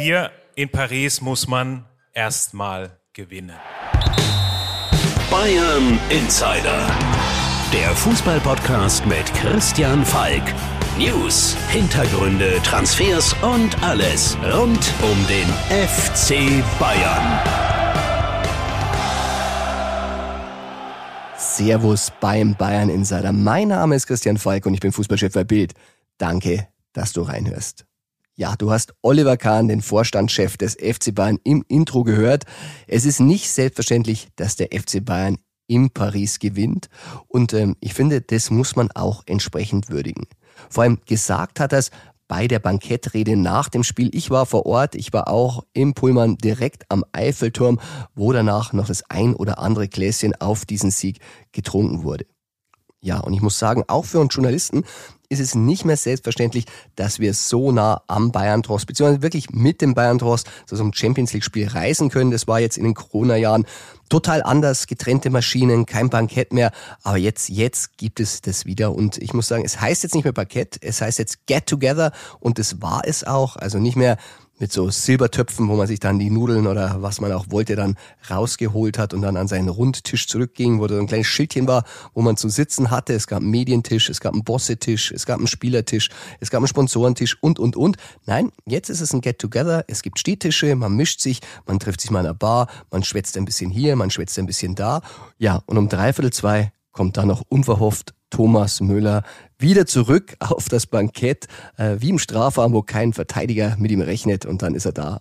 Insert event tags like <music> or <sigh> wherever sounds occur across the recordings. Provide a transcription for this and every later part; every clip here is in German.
Hier in Paris muss man erstmal gewinnen. Bayern Insider. Der Fußballpodcast mit Christian Falk. News, Hintergründe, Transfers und alles rund um den FC Bayern. Servus beim Bayern Insider. Mein Name ist Christian Falk und ich bin Fußballchef bei Bild. Danke, dass du reinhörst. Ja, du hast Oliver Kahn, den Vorstandschef des FC Bayern, im Intro gehört. Es ist nicht selbstverständlich, dass der FC Bayern in Paris gewinnt. Und ähm, ich finde, das muss man auch entsprechend würdigen. Vor allem gesagt hat er es bei der Bankettrede nach dem Spiel. Ich war vor Ort, ich war auch im Pullman direkt am Eiffelturm, wo danach noch das ein oder andere Gläschen auf diesen Sieg getrunken wurde. Ja, und ich muss sagen, auch für uns Journalisten ist es nicht mehr selbstverständlich, dass wir so nah am Bayern-Trost, beziehungsweise wirklich mit dem Bayern-Trost zu so einem Champions League-Spiel reisen können. Das war jetzt in den Corona-Jahren total anders, getrennte Maschinen, kein Bankett mehr. Aber jetzt, jetzt gibt es das wieder. Und ich muss sagen, es heißt jetzt nicht mehr Bankett, es heißt jetzt Get Together. Und das war es auch. Also nicht mehr mit so Silbertöpfen, wo man sich dann die Nudeln oder was man auch wollte dann rausgeholt hat und dann an seinen Rundtisch zurückging, wo da so ein kleines Schildchen war, wo man zu sitzen hatte. Es gab einen Medientisch, es gab einen Bossetisch, es gab einen Spielertisch, es gab einen Sponsorentisch und, und, und. Nein, jetzt ist es ein Get-Together. Es gibt Stehtische, man mischt sich, man trifft sich mal in einer Bar, man schwätzt ein bisschen hier, man schwätzt ein bisschen da. Ja, und um dreiviertel zwei kommt dann noch unverhofft Thomas Müller wieder zurück auf das Bankett, äh, wie im Strafraum, wo kein Verteidiger mit ihm rechnet und dann ist er da.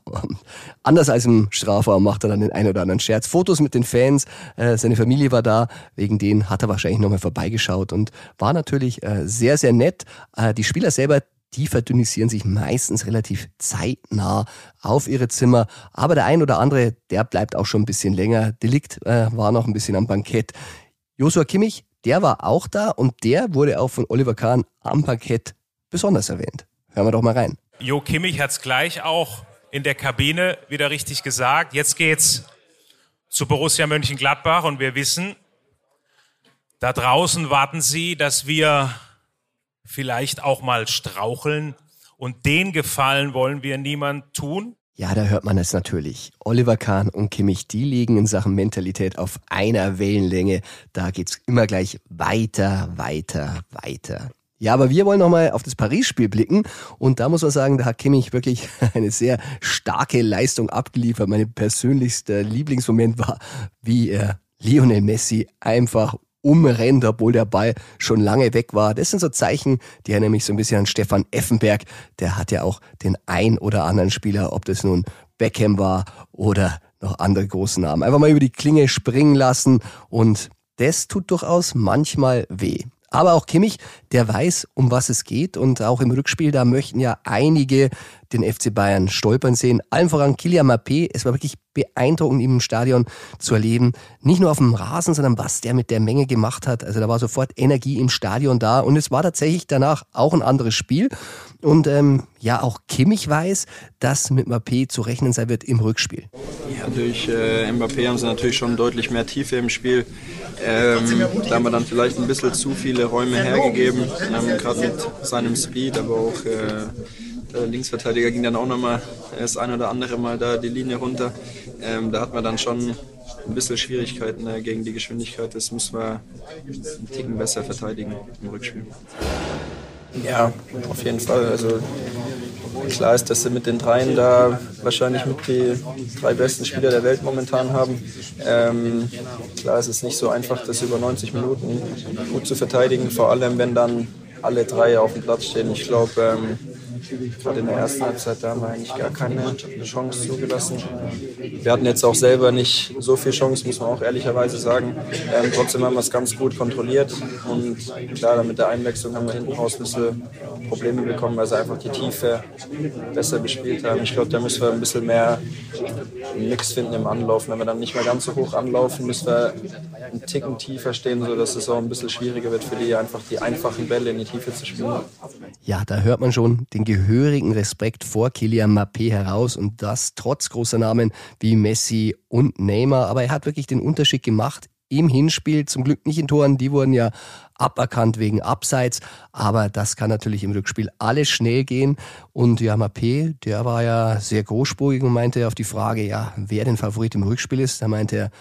Anders als im Strafraum macht er dann den einen oder anderen Scherz. Fotos mit den Fans, äh, seine Familie war da, wegen denen hat er wahrscheinlich nochmal vorbeigeschaut und war natürlich äh, sehr, sehr nett. Äh, die Spieler selber, die verdünnisieren sich meistens relativ zeitnah auf ihre Zimmer. Aber der ein oder andere, der bleibt auch schon ein bisschen länger. Delikt äh, war noch ein bisschen am Bankett. Joshua Kimmich, der war auch da und der wurde auch von Oliver Kahn am Parkett besonders erwähnt. Hören wir doch mal rein. Jo Kimmich hat es gleich auch in der Kabine wieder richtig gesagt. Jetzt geht's zu Borussia Mönchengladbach und wir wissen, da draußen warten sie, dass wir vielleicht auch mal straucheln und den Gefallen wollen wir niemand tun. Ja, da hört man es natürlich. Oliver Kahn und Kimmich, die liegen in Sachen Mentalität auf einer Wellenlänge. Da geht's immer gleich weiter, weiter, weiter. Ja, aber wir wollen nochmal auf das Paris-Spiel blicken. Und da muss man sagen, da hat Kimmich wirklich <laughs> eine sehr starke Leistung abgeliefert. Mein persönlichster Lieblingsmoment war, wie er Lionel Messi einfach umrennt, obwohl der Ball schon lange weg war. Das sind so Zeichen, die erinnern mich so ein bisschen an Stefan Effenberg. Der hat ja auch den ein oder anderen Spieler, ob das nun Beckham war oder noch andere große Namen, einfach mal über die Klinge springen lassen und das tut durchaus manchmal weh. Aber auch Kimmich, der weiß, um was es geht. Und auch im Rückspiel, da möchten ja einige den FC Bayern stolpern sehen. Allen voran Kilian Mappé. Es war wirklich beeindruckend, ihn im Stadion zu erleben. Nicht nur auf dem Rasen, sondern was der mit der Menge gemacht hat. Also da war sofort Energie im Stadion da. Und es war tatsächlich danach auch ein anderes Spiel. Und ähm, ja, auch Kimmich weiß, dass mit Mappé zu rechnen sein wird im Rückspiel. Ja, durch äh, Mbappé haben sie natürlich schon deutlich mehr Tiefe im Spiel. Ähm, da haben wir dann vielleicht ein bisschen zu viele Räume hergegeben, ähm, gerade mit seinem Speed, aber auch äh, der Linksverteidiger ging dann auch nochmal das ein oder andere Mal da die Linie runter. Ähm, da hat man dann schon ein bisschen Schwierigkeiten äh, gegen die Geschwindigkeit. Das müssen wir einen Ticken besser verteidigen im Rückspiel. Ja, auf jeden Fall. Also klar ist, dass sie mit den dreien da wahrscheinlich mit die drei besten Spieler der Welt momentan haben. Ähm, klar ist es nicht so einfach, das über 90 Minuten gut zu verteidigen, vor allem wenn dann alle drei auf dem Platz stehen. Ich glaube, ähm, Gerade in der ersten Halbzeit da haben wir eigentlich gar keine Chance zugelassen. Wir hatten jetzt auch selber nicht so viel Chance, muss man auch ehrlicherweise sagen. Ähm, trotzdem haben wir es ganz gut kontrolliert. Und klar, mit der Einwechslung haben wir hinten raus ein bisschen Probleme bekommen, weil sie einfach die Tiefe besser bespielt haben. Ich glaube, da müssen wir ein bisschen mehr Mix finden im Anlaufen. Wenn wir dann nicht mehr ganz so hoch anlaufen, müssen wir einen Ticken tiefer stehen, sodass es auch ein bisschen schwieriger wird für die, einfach die einfachen Bälle in die Tiefe zu spielen. Ja, da hört man schon den gehörigen Respekt vor Kilian Mappé heraus und das trotz großer Namen wie Messi und Neymar. Aber er hat wirklich den Unterschied gemacht im Hinspiel, zum Glück nicht in Toren, die wurden ja aberkannt wegen Abseits, aber das kann natürlich im Rückspiel alles schnell gehen und ja, Mappé, der war ja sehr großspurig und meinte auf die Frage, ja, wer denn Favorit im Rückspiel ist, da meinte er,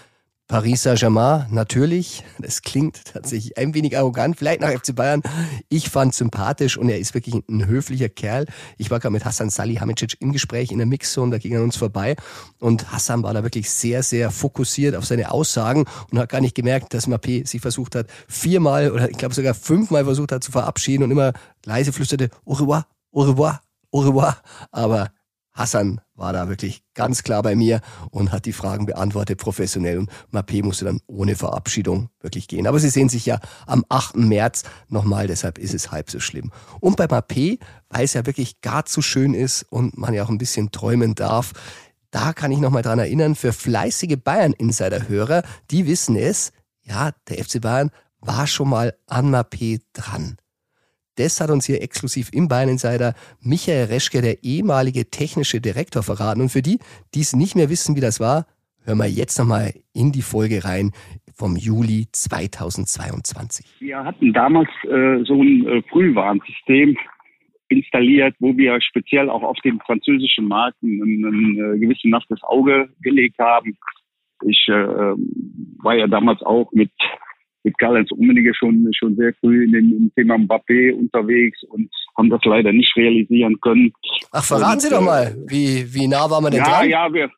Paris Saint-Germain, natürlich. Das klingt tatsächlich ein wenig arrogant, vielleicht nach FC Bayern. Ich fand sympathisch und er ist wirklich ein höflicher Kerl. Ich war gerade mit Hassan Salihamidzic im Gespräch in der Mixzone, da ging er uns vorbei und Hassan war da wirklich sehr, sehr fokussiert auf seine Aussagen und hat gar nicht gemerkt, dass Mappé sich versucht hat, viermal oder ich glaube sogar fünfmal versucht hat zu verabschieden und immer leise flüsterte, au revoir, au revoir, au revoir. Aber Hassan war da wirklich ganz klar bei mir und hat die Fragen beantwortet professionell und Mappé musste dann ohne Verabschiedung wirklich gehen. Aber Sie sehen sich ja am 8. März nochmal, deshalb ist es halb so schlimm. Und bei Mappé, weil es ja wirklich gar zu schön ist und man ja auch ein bisschen träumen darf, da kann ich nochmal dran erinnern, für fleißige Bayern-Insider-Hörer, die wissen es, ja, der FC Bayern war schon mal an Mappé dran. Das hat uns hier exklusiv im Bayern Insider Michael Reschke, der ehemalige technische Direktor, verraten. Und für die, die es nicht mehr wissen, wie das war, hören wir jetzt nochmal in die Folge rein vom Juli 2022. Wir hatten damals äh, so ein äh, Frühwarnsystem installiert, wo wir speziell auch auf den französischen Markt ein, ein, ein gewissen nasses Auge gelegt haben. Ich äh, war ja damals auch mit mit Karl-Heinz Rummenigge schon, schon sehr früh in dem, im Thema Mbappé unterwegs und haben das leider nicht realisieren können. Ach, verraten und, Sie doch mal, wie, wie nah waren wir denn ja, dran? Ja, wir,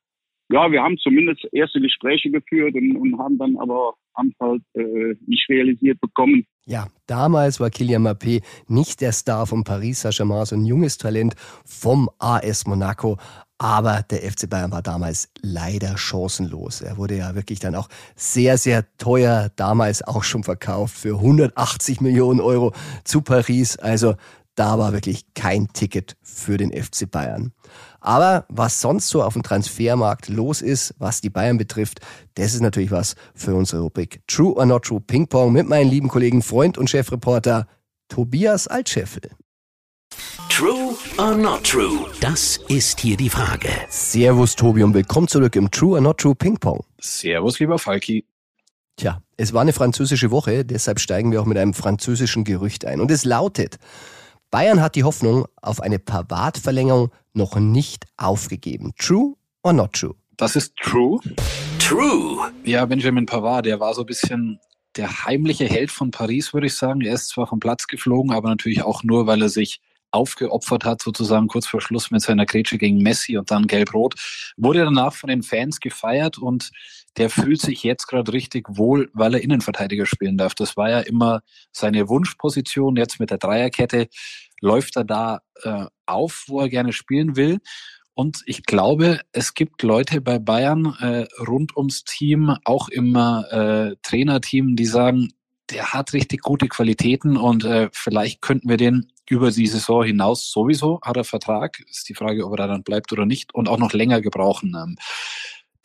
ja, wir haben zumindest erste Gespräche geführt und, und haben dann aber haben halt äh, nicht realisiert bekommen. Ja, damals war Kylian Mbappé nicht der Star von Paris Saint-Germain, so ein junges Talent vom AS Monaco. Aber der FC Bayern war damals leider chancenlos. Er wurde ja wirklich dann auch sehr, sehr teuer damals auch schon verkauft für 180 Millionen Euro zu Paris. Also da war wirklich kein Ticket für den FC Bayern. Aber was sonst so auf dem Transfermarkt los ist, was die Bayern betrifft, das ist natürlich was für unsere Rubrik True or Not True Ping Pong mit meinem lieben Kollegen, Freund und Chefreporter Tobias Altscheffel. True or not true? Das ist hier die Frage. Servus Tobi und willkommen zurück im True or not true Ping Pong. Servus lieber Falki. Tja, es war eine französische Woche, deshalb steigen wir auch mit einem französischen Gerücht ein. Und es lautet, Bayern hat die Hoffnung auf eine Pavard-Verlängerung noch nicht aufgegeben. True or not true? Das ist true. True. Ja, Benjamin Pavard, der war so ein bisschen der heimliche Held von Paris, würde ich sagen. Er ist zwar vom Platz geflogen, aber natürlich auch nur, weil er sich aufgeopfert hat, sozusagen kurz vor Schluss mit seiner Grätsche gegen Messi und dann Gelb-Rot, wurde danach von den Fans gefeiert und der fühlt sich jetzt gerade richtig wohl, weil er Innenverteidiger spielen darf. Das war ja immer seine Wunschposition. Jetzt mit der Dreierkette läuft er da äh, auf, wo er gerne spielen will. Und ich glaube, es gibt Leute bei Bayern äh, rund ums Team, auch im äh, Trainerteam, die sagen, der hat richtig gute Qualitäten und äh, vielleicht könnten wir den über die Saison hinaus sowieso, hat er Vertrag, ist die Frage, ob er da dann bleibt oder nicht, und auch noch länger gebrauchen. Ähm,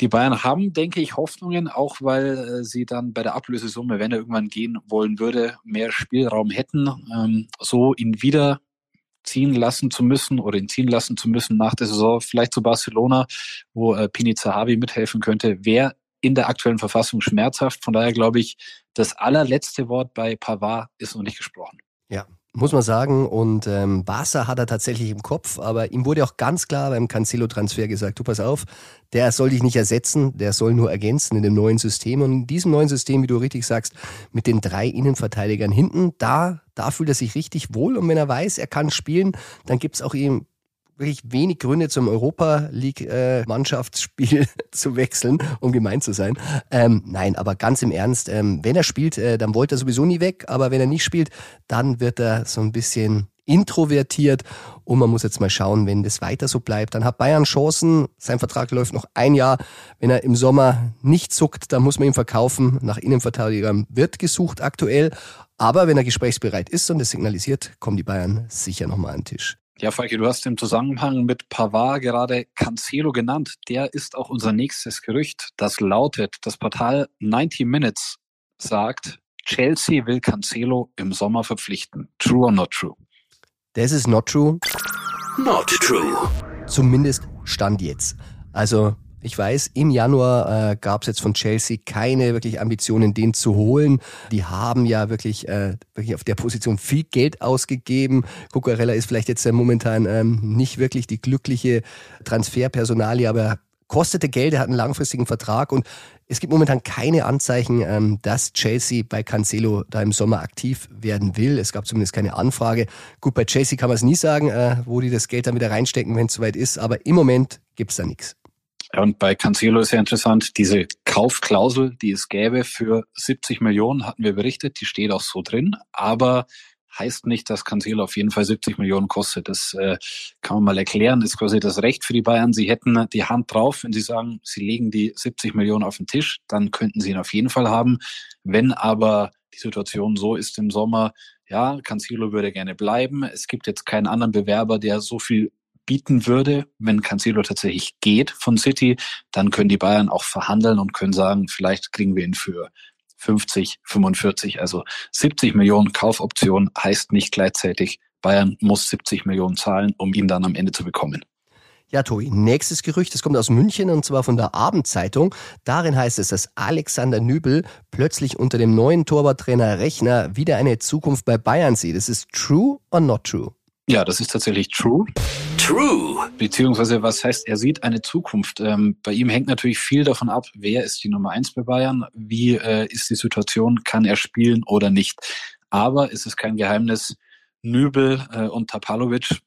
die Bayern haben, denke ich, Hoffnungen, auch weil äh, sie dann bei der Ablösesumme, wenn er irgendwann gehen wollen würde, mehr Spielraum hätten, ähm, so ihn wieder ziehen lassen zu müssen oder ihn ziehen lassen zu müssen nach der Saison, vielleicht zu Barcelona, wo äh, Pini Zahavi mithelfen könnte, wäre in der aktuellen Verfassung schmerzhaft. Von daher glaube ich, das allerletzte Wort bei Pavard ist noch nicht gesprochen. Ja, muss man sagen. Und ähm, Barca hat er tatsächlich im Kopf, aber ihm wurde auch ganz klar beim Cancelo-Transfer gesagt, du pass auf, der soll dich nicht ersetzen, der soll nur ergänzen in dem neuen System. Und in diesem neuen System, wie du richtig sagst, mit den drei Innenverteidigern hinten, da, da fühlt er sich richtig wohl. Und wenn er weiß, er kann spielen, dann gibt's auch ihm wirklich wenig Gründe zum Europa League äh, Mannschaftsspiel <laughs> zu wechseln, um gemein zu sein. Ähm, nein, aber ganz im Ernst, ähm, wenn er spielt, äh, dann wollte er sowieso nie weg, aber wenn er nicht spielt, dann wird er so ein bisschen introvertiert und man muss jetzt mal schauen, wenn das weiter so bleibt, dann hat Bayern Chancen. Sein Vertrag läuft noch ein Jahr. Wenn er im Sommer nicht zuckt, dann muss man ihn verkaufen. Nach Innenverteidigern wird gesucht aktuell. Aber wenn er gesprächsbereit ist und es signalisiert, kommen die Bayern sicher nochmal an den Tisch. Ja, Falke, du hast im Zusammenhang mit Pavard gerade Cancelo genannt. Der ist auch unser nächstes Gerücht. Das lautet, das Portal 90 Minutes sagt, Chelsea will Cancelo im Sommer verpflichten. True or not true? Das ist not true. Not true. Zumindest Stand jetzt. Also Ich weiß, im Januar äh, gab es jetzt von Chelsea keine wirklich Ambitionen, den zu holen. Die haben ja wirklich, äh, wirklich auf der Position viel Geld ausgegeben. Cucurella ist vielleicht jetzt äh, momentan ähm, nicht wirklich die glückliche Transferpersonalie, aber kostete Geld, er hat einen langfristigen Vertrag und es gibt momentan keine Anzeichen, ähm, dass Chelsea bei Cancelo da im Sommer aktiv werden will. Es gab zumindest keine Anfrage. Gut, bei Chelsea kann man es nie sagen, äh, wo die das Geld dann wieder reinstecken, wenn es soweit ist, aber im Moment gibt es da nichts. Und bei Cancelo ist ja interessant, diese Kaufklausel, die es gäbe für 70 Millionen, hatten wir berichtet, die steht auch so drin, aber heißt nicht, dass Cancelo auf jeden Fall 70 Millionen kostet. Das äh, kann man mal erklären. Das ist quasi das Recht für die Bayern. Sie hätten die Hand drauf, wenn sie sagen, sie legen die 70 Millionen auf den Tisch, dann könnten sie ihn auf jeden Fall haben. Wenn aber die Situation so ist im Sommer, ja, Cancelo würde gerne bleiben. Es gibt jetzt keinen anderen Bewerber, der so viel bieten würde, wenn Cancelo tatsächlich geht von City, dann können die Bayern auch verhandeln und können sagen, vielleicht kriegen wir ihn für 50, 45, also 70 Millionen Kaufoption heißt nicht gleichzeitig, Bayern muss 70 Millionen zahlen, um ihn dann am Ende zu bekommen. Ja, Tobi, nächstes Gerücht, das kommt aus München und zwar von der Abendzeitung. Darin heißt es, dass Alexander Nübel plötzlich unter dem neuen Torwarttrainer Rechner wieder eine Zukunft bei Bayern sieht. Ist true or not true? Ja, das ist tatsächlich true. True. Beziehungsweise, was heißt, er sieht eine Zukunft. Ähm, bei ihm hängt natürlich viel davon ab, wer ist die Nummer eins bei Bayern, wie äh, ist die Situation, kann er spielen oder nicht. Aber es ist kein Geheimnis, Nübel äh, und Tapalovic,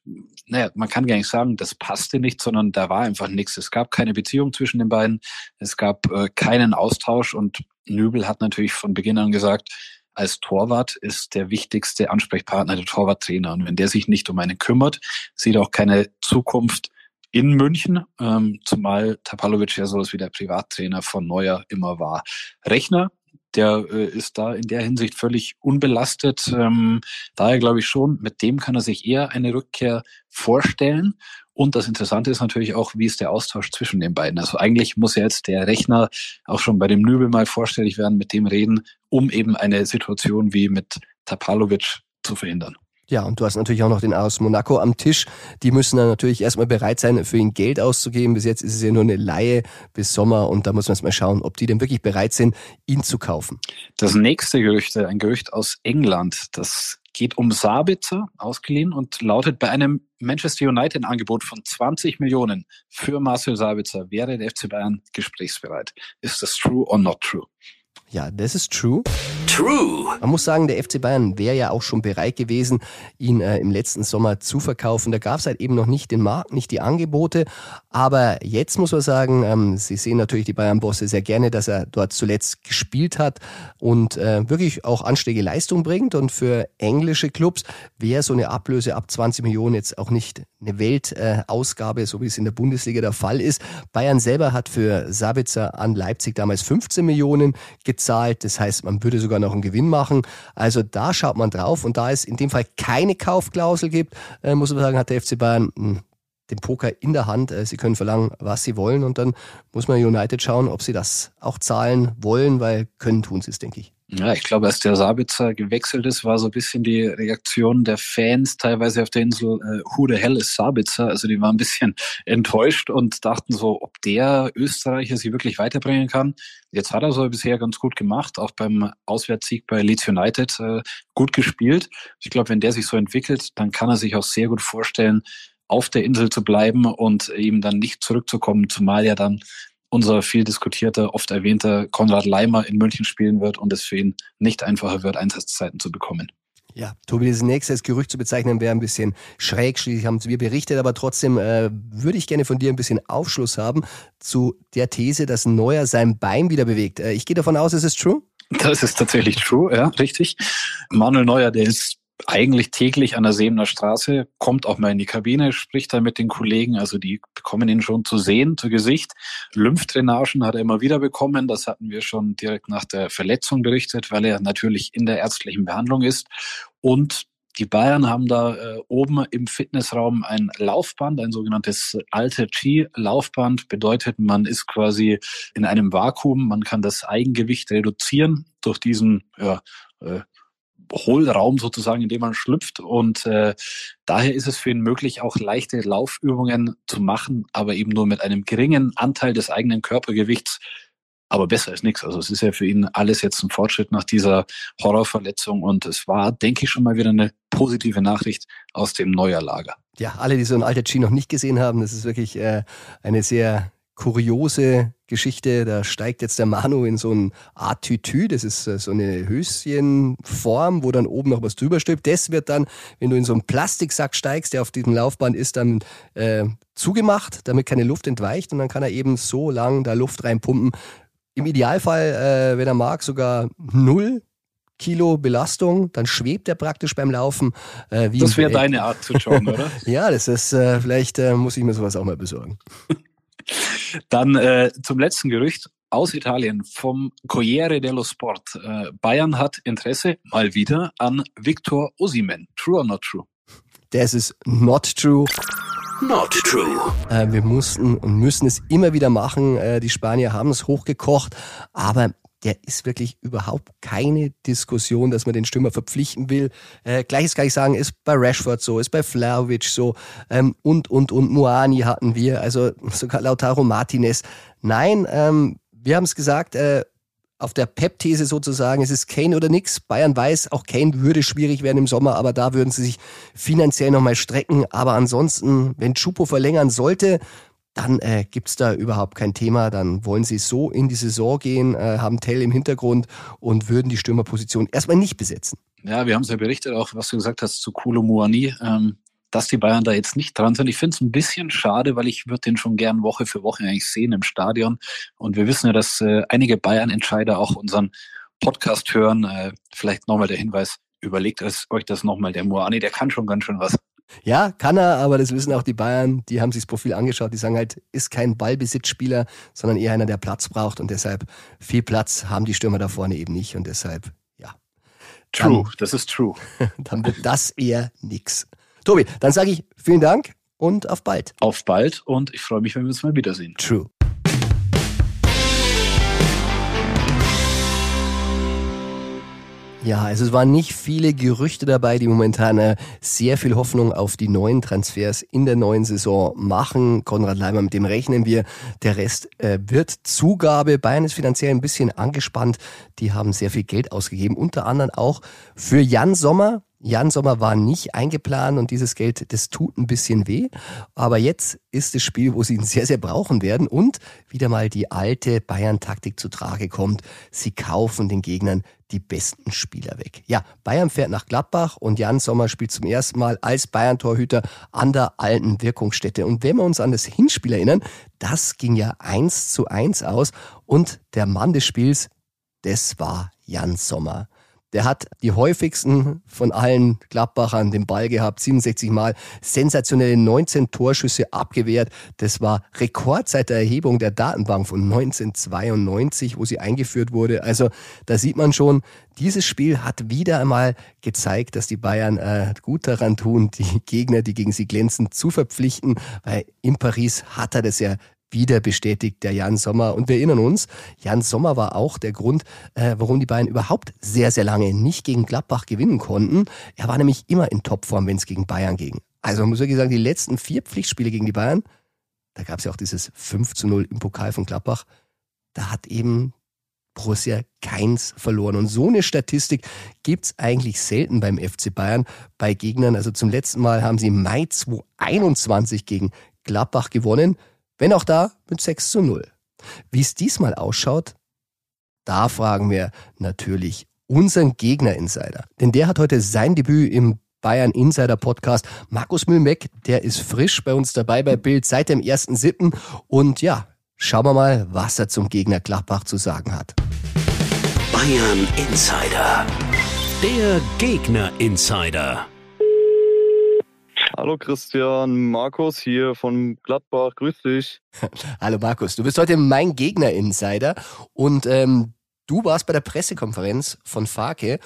naja, man kann gar nicht sagen, das passte nicht, sondern da war einfach nichts. Es gab keine Beziehung zwischen den beiden, es gab äh, keinen Austausch und Nübel hat natürlich von Beginn an gesagt, als Torwart ist der wichtigste Ansprechpartner der Torwarttrainer. Und wenn der sich nicht um einen kümmert, sieht auch keine Zukunft in München, ähm, zumal Tapalovic ja sowas wie der Privattrainer von Neuer immer war. Rechner, der äh, ist da in der Hinsicht völlig unbelastet. Ähm, daher glaube ich schon, mit dem kann er sich eher eine Rückkehr vorstellen. Und das Interessante ist natürlich auch, wie ist der Austausch zwischen den beiden. Also eigentlich muss ja jetzt der Rechner auch schon bei dem Nübel mal vorstellig werden, mit dem reden, um eben eine Situation wie mit Tapalovic zu verhindern. Ja, und du hast natürlich auch noch den aus Monaco am Tisch. Die müssen dann natürlich erstmal bereit sein, für ihn Geld auszugeben. Bis jetzt ist es ja nur eine Laie bis Sommer und da muss man jetzt mal schauen, ob die denn wirklich bereit sind, ihn zu kaufen. Das nächste Gerücht, ein Gerücht aus England, das geht um Sabitzer, ausgeliehen und lautet bei einem Manchester United Angebot von 20 Millionen für Marcel Sabitzer wäre der FC Bayern gesprächsbereit. Ist das true or not true? Ja, das ist true. True. Man muss sagen, der FC Bayern wäre ja auch schon bereit gewesen, ihn äh, im letzten Sommer zu verkaufen. Da gab es halt eben noch nicht den Markt, nicht die Angebote. Aber jetzt muss man sagen, ähm, Sie sehen natürlich die Bayern-Bosse sehr gerne, dass er dort zuletzt gespielt hat und äh, wirklich auch anständige Leistung bringt. Und für englische Clubs wäre so eine Ablöse ab 20 Millionen jetzt auch nicht eine Weltausgabe, äh, so wie es in der Bundesliga der Fall ist. Bayern selber hat für Sabitzer an Leipzig damals 15 Millionen gezahlt. Das heißt, man würde sogar noch einen Gewinn machen. Also da schaut man drauf und da es in dem Fall keine Kaufklausel gibt, äh, muss man sagen, hat der FC Bayern hm, den Poker in der Hand. Äh, sie können verlangen, was sie wollen und dann muss man United schauen, ob sie das auch zahlen wollen, weil können tun sie es, denke ich. Ja, ich glaube, als der Sabitzer gewechselt ist, war so ein bisschen die Reaktion der Fans teilweise auf der Insel, äh, who the hell is Sabitzer? Also die waren ein bisschen <laughs> enttäuscht und dachten so, ob der Österreicher sie wirklich weiterbringen kann. Jetzt hat er so bisher ganz gut gemacht, auch beim Auswärtssieg bei Leeds United äh, gut gespielt. Ich glaube, wenn der sich so entwickelt, dann kann er sich auch sehr gut vorstellen, auf der Insel zu bleiben und eben dann nicht zurückzukommen, zumal ja dann unser viel diskutierter, oft erwähnter Konrad Leimer in München spielen wird und es für ihn nicht einfacher wird, Einsatzzeiten zu bekommen. Ja, Tobi, das nächste als Gerücht zu bezeichnen wäre ein bisschen schräg. Schließlich haben wir berichtet, aber trotzdem äh, würde ich gerne von dir ein bisschen Aufschluss haben zu der These, dass Neuer sein Bein wieder bewegt. Äh, ich gehe davon aus, es ist true? Das ist tatsächlich true, ja, richtig. Manuel Neuer, der ist eigentlich täglich an der Seemner Straße, kommt auch mal in die Kabine, spricht da mit den Kollegen, also die bekommen ihn schon zu sehen, zu Gesicht. Lymphdrainagen hat er immer wieder bekommen, das hatten wir schon direkt nach der Verletzung berichtet, weil er natürlich in der ärztlichen Behandlung ist. Und die Bayern haben da äh, oben im Fitnessraum ein Laufband, ein sogenanntes alte G-Laufband. Bedeutet, man ist quasi in einem Vakuum, man kann das Eigengewicht reduzieren durch diesen ja, äh, Hohlraum sozusagen, in dem man schlüpft. Und äh, daher ist es für ihn möglich, auch leichte Laufübungen zu machen, aber eben nur mit einem geringen Anteil des eigenen Körpergewichts. Aber besser ist nichts. Also es ist ja für ihn alles jetzt ein Fortschritt nach dieser Horrorverletzung. Und es war, denke ich, schon mal wieder eine positive Nachricht aus dem Neuerlager. Ja, alle, die so ein alter G noch nicht gesehen haben, das ist wirklich äh, eine sehr kuriose Geschichte. Da steigt jetzt der Manu in so ein Art Tütü. Das ist äh, so eine Höschenform, wo dann oben noch was drüber stülpt. Das wird dann, wenn du in so einen Plastiksack steigst, der auf diesem Laufband ist, dann äh, zugemacht, damit keine Luft entweicht. Und dann kann er eben so lang da Luft reinpumpen. Im Idealfall, äh, wenn er mag, sogar null Kilo Belastung, dann schwebt er praktisch beim Laufen. Äh, das wäre deine Art zu joggen, oder? <laughs> ja, das ist, äh, vielleicht äh, muss ich mir sowas auch mal besorgen. <laughs> Dann äh, zum letzten Gerücht aus Italien vom Corriere dello Sport. Äh, Bayern hat Interesse mal wieder an Victor Osimen. True or not true? Das ist not true. Not true. Äh, wir mussten und müssen es immer wieder machen. Äh, die Spanier haben es hochgekocht, aber der ist wirklich überhaupt keine Diskussion, dass man den Stürmer verpflichten will. Äh, Gleiches kann ich sagen, ist bei Rashford so, ist bei Flaovic so ähm, und, und, und Moani hatten wir, also <laughs> sogar Lautaro Martinez. Nein, ähm, wir haben es gesagt, äh, auf der Pep-These sozusagen, es ist Kane oder nix. Bayern weiß, auch Kane würde schwierig werden im Sommer, aber da würden sie sich finanziell nochmal strecken. Aber ansonsten, wenn Chupo verlängern sollte, dann äh, gibt da überhaupt kein Thema. Dann wollen sie so in die Saison gehen, äh, haben Tell im Hintergrund und würden die Stürmerposition erstmal nicht besetzen. Ja, wir haben es ja berichtet, auch was du gesagt hast zu Kulo Muani, ähm, dass die Bayern da jetzt nicht dran sind. Ich finde es ein bisschen schade, weil ich würde den schon gern Woche für Woche eigentlich sehen im Stadion. Und wir wissen ja, dass äh, einige Bayern-Entscheider auch unseren Podcast hören. Äh, vielleicht nochmal der Hinweis, überlegt euch das nochmal. Der Muani, der kann schon ganz schön was. Ja, kann er, aber das wissen auch die Bayern. Die haben sich das Profil angeschaut. Die sagen halt, ist kein Ballbesitzspieler, sondern eher einer, der Platz braucht. Und deshalb viel Platz haben die Stürmer da vorne eben nicht. Und deshalb, ja. True, dann, das ist true. <laughs> Dann wird das eher nix. Tobi, dann sage ich vielen Dank und auf bald. Auf bald und ich freue mich, wenn wir uns mal wiedersehen. True. Ja, also es waren nicht viele Gerüchte dabei, die momentan äh, sehr viel Hoffnung auf die neuen Transfers in der neuen Saison machen. Konrad Leimer, mit dem rechnen wir. Der Rest äh, wird Zugabe. Bayern ist finanziell ein bisschen angespannt. Die haben sehr viel Geld ausgegeben, unter anderem auch für Jan Sommer. Jan Sommer war nicht eingeplant und dieses Geld, das tut ein bisschen weh. Aber jetzt ist das Spiel, wo sie ihn sehr, sehr brauchen werden und wieder mal die alte Bayern-Taktik zu Trage kommt. Sie kaufen den Gegnern die besten Spieler weg. Ja, Bayern fährt nach Gladbach und Jan Sommer spielt zum ersten Mal als Bayern-Torhüter an der alten Wirkungsstätte. Und wenn wir uns an das Hinspiel erinnern, das ging ja eins zu eins aus und der Mann des Spiels, das war Jan Sommer. Der hat die häufigsten von allen Gladbachern den Ball gehabt, 67 Mal, sensationelle 19 Torschüsse abgewehrt. Das war Rekord seit der Erhebung der Datenbank von 1992, wo sie eingeführt wurde. Also da sieht man schon, dieses Spiel hat wieder einmal gezeigt, dass die Bayern äh, gut daran tun, die Gegner, die gegen sie glänzen, zu verpflichten, weil in Paris hat er das ja wieder bestätigt der Jan Sommer. Und wir erinnern uns, Jan Sommer war auch der Grund, äh, warum die Bayern überhaupt sehr, sehr lange nicht gegen Gladbach gewinnen konnten. Er war nämlich immer in Topform, wenn es gegen Bayern ging. Also man muss wirklich sagen, die letzten vier Pflichtspiele gegen die Bayern, da gab es ja auch dieses 5 zu 0 im Pokal von Gladbach, da hat eben Borussia keins verloren. Und so eine Statistik gibt's eigentlich selten beim FC Bayern bei Gegnern. Also zum letzten Mal haben sie im Mai 2021 gegen Gladbach gewonnen. Wenn auch da mit 6 zu 0. Wie es diesmal ausschaut, da fragen wir natürlich unseren Gegner-Insider. Denn der hat heute sein Debüt im Bayern Insider Podcast. Markus Mühlmeck, der ist frisch bei uns dabei bei Bild seit dem 1.7. Und ja, schauen wir mal, was er zum Gegner Gladbach zu sagen hat. Bayern Insider. Der Gegner Insider. Hallo Christian, Markus hier von Gladbach, grüß dich. <laughs> Hallo Markus, du bist heute mein Gegner-Insider und ähm, du warst bei der Pressekonferenz von Farke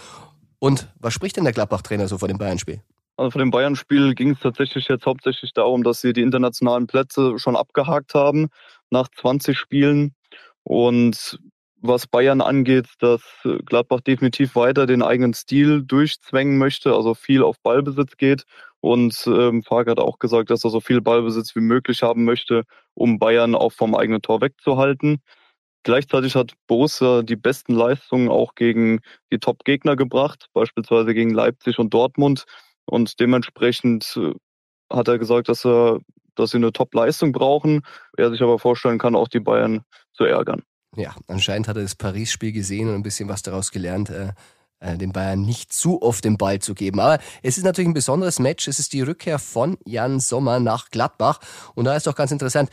und was spricht denn der Gladbach-Trainer so vor dem Bayern-Spiel? Also vor dem Bayern-Spiel ging es tatsächlich jetzt hauptsächlich darum, dass sie die internationalen Plätze schon abgehakt haben nach 20 Spielen und was Bayern angeht, dass Gladbach definitiv weiter den eigenen Stil durchzwängen möchte, also viel auf Ballbesitz geht. Und ähm, Fark hat auch gesagt, dass er so viel Ballbesitz wie möglich haben möchte, um Bayern auch vom eigenen Tor wegzuhalten. Gleichzeitig hat Borussia die besten Leistungen auch gegen die Top-Gegner gebracht, beispielsweise gegen Leipzig und Dortmund. Und dementsprechend äh, hat er gesagt, dass er, dass sie eine Top-Leistung brauchen. Er sich aber vorstellen kann, auch die Bayern zu ärgern. Ja, anscheinend hat er das Paris-Spiel gesehen und ein bisschen was daraus gelernt, äh, den Bayern nicht zu oft den Ball zu geben. Aber es ist natürlich ein besonderes Match. Es ist die Rückkehr von Jan Sommer nach Gladbach. Und da ist doch ganz interessant,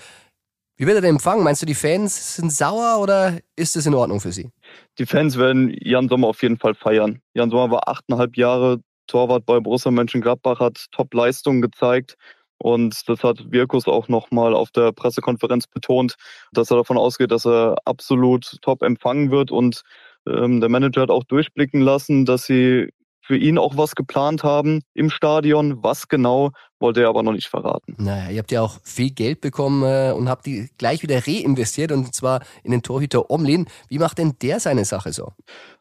wie wird er den empfangen? Meinst du, die Fans sind sauer oder ist es in Ordnung für sie? Die Fans werden Jan Sommer auf jeden Fall feiern. Jan Sommer war achteinhalb Jahre Torwart bei Borussia Mönchengladbach, hat Top-Leistungen gezeigt. Und das hat Wirkus auch nochmal auf der Pressekonferenz betont, dass er davon ausgeht, dass er absolut top empfangen wird. Und ähm, der Manager hat auch durchblicken lassen, dass sie für ihn auch was geplant haben im Stadion. Was genau, wollte er aber noch nicht verraten. Naja, ihr habt ja auch viel Geld bekommen äh, und habt die gleich wieder reinvestiert und zwar in den Torhüter Omlin. Wie macht denn der seine Sache so?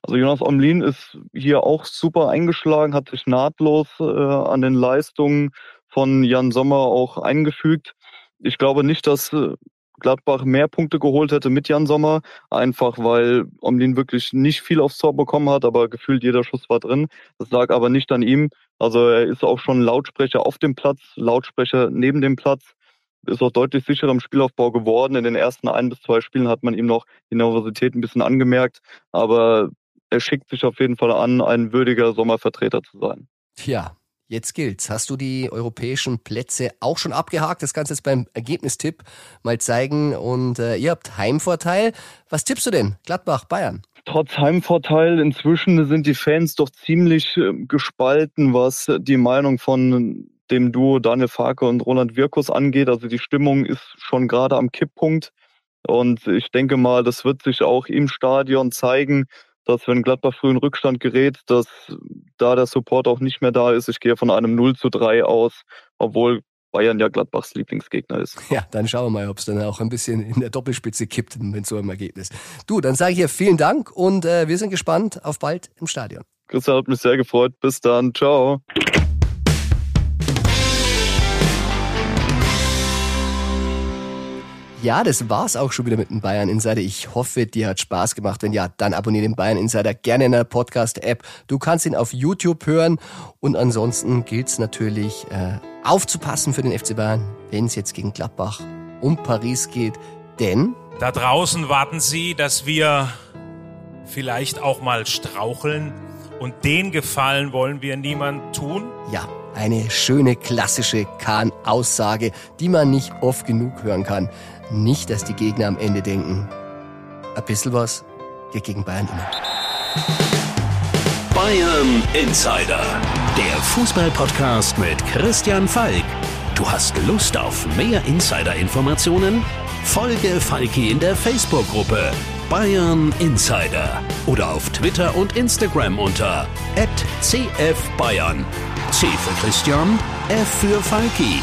Also Jonas Omlin ist hier auch super eingeschlagen, hat sich nahtlos äh, an den Leistungen von Jan Sommer auch eingefügt. Ich glaube nicht, dass äh, Gladbach mehr Punkte geholt hätte mit Jan Sommer, einfach weil Omlin wirklich nicht viel aufs Tor bekommen hat, aber gefühlt jeder Schuss war drin. Das lag aber nicht an ihm. Also er ist auch schon Lautsprecher auf dem Platz, Lautsprecher neben dem Platz, ist auch deutlich sicherer im Spielaufbau geworden. In den ersten ein bis zwei Spielen hat man ihm noch die Nervosität ein bisschen angemerkt, aber er schickt sich auf jeden Fall an, ein würdiger Sommervertreter zu sein. Tja, Jetzt gilt's. Hast du die europäischen Plätze auch schon abgehakt? Das kannst du jetzt beim Ergebnistipp mal zeigen. Und äh, ihr habt Heimvorteil. Was tippst du denn? Gladbach, Bayern? Trotz Heimvorteil inzwischen sind die Fans doch ziemlich äh, gespalten, was die Meinung von dem Duo Daniel Farke und Roland Wirkus angeht. Also die Stimmung ist schon gerade am Kipppunkt. Und ich denke mal, das wird sich auch im Stadion zeigen, dass wenn Gladbach früh in Rückstand gerät, dass da der Support auch nicht mehr da ist. Ich gehe von einem 0 zu 3 aus, obwohl Bayern ja Gladbachs Lieblingsgegner ist. Ja, dann schauen wir mal, ob es dann auch ein bisschen in der Doppelspitze kippt mit so einem Ergebnis. Du, dann sage ich hier vielen Dank und äh, wir sind gespannt auf bald im Stadion. Christian hat mich sehr gefreut. Bis dann. Ciao. Ja, das war's auch schon wieder mit dem Bayern Insider. Ich hoffe, dir hat Spaß gemacht. Wenn ja, dann abonniere den Bayern Insider gerne in der Podcast-App. Du kannst ihn auf YouTube hören. Und ansonsten gilt's natürlich äh, aufzupassen für den FC Bayern, wenn es jetzt gegen Gladbach um Paris geht. Denn da draußen warten sie, dass wir vielleicht auch mal straucheln. Und den Gefallen wollen wir niemand tun. Ja, eine schöne klassische Kahn-Aussage, die man nicht oft genug hören kann. Nicht, dass die Gegner am Ende denken, ein bisschen was geht gegen Bayern immer. Bayern Insider, der Fußballpodcast mit Christian Falk. Du hast Lust auf mehr Insider-Informationen? Folge Falki in der Facebook-Gruppe Bayern Insider oder auf Twitter und Instagram unter @cfbayern. C für Christian, F für Falki.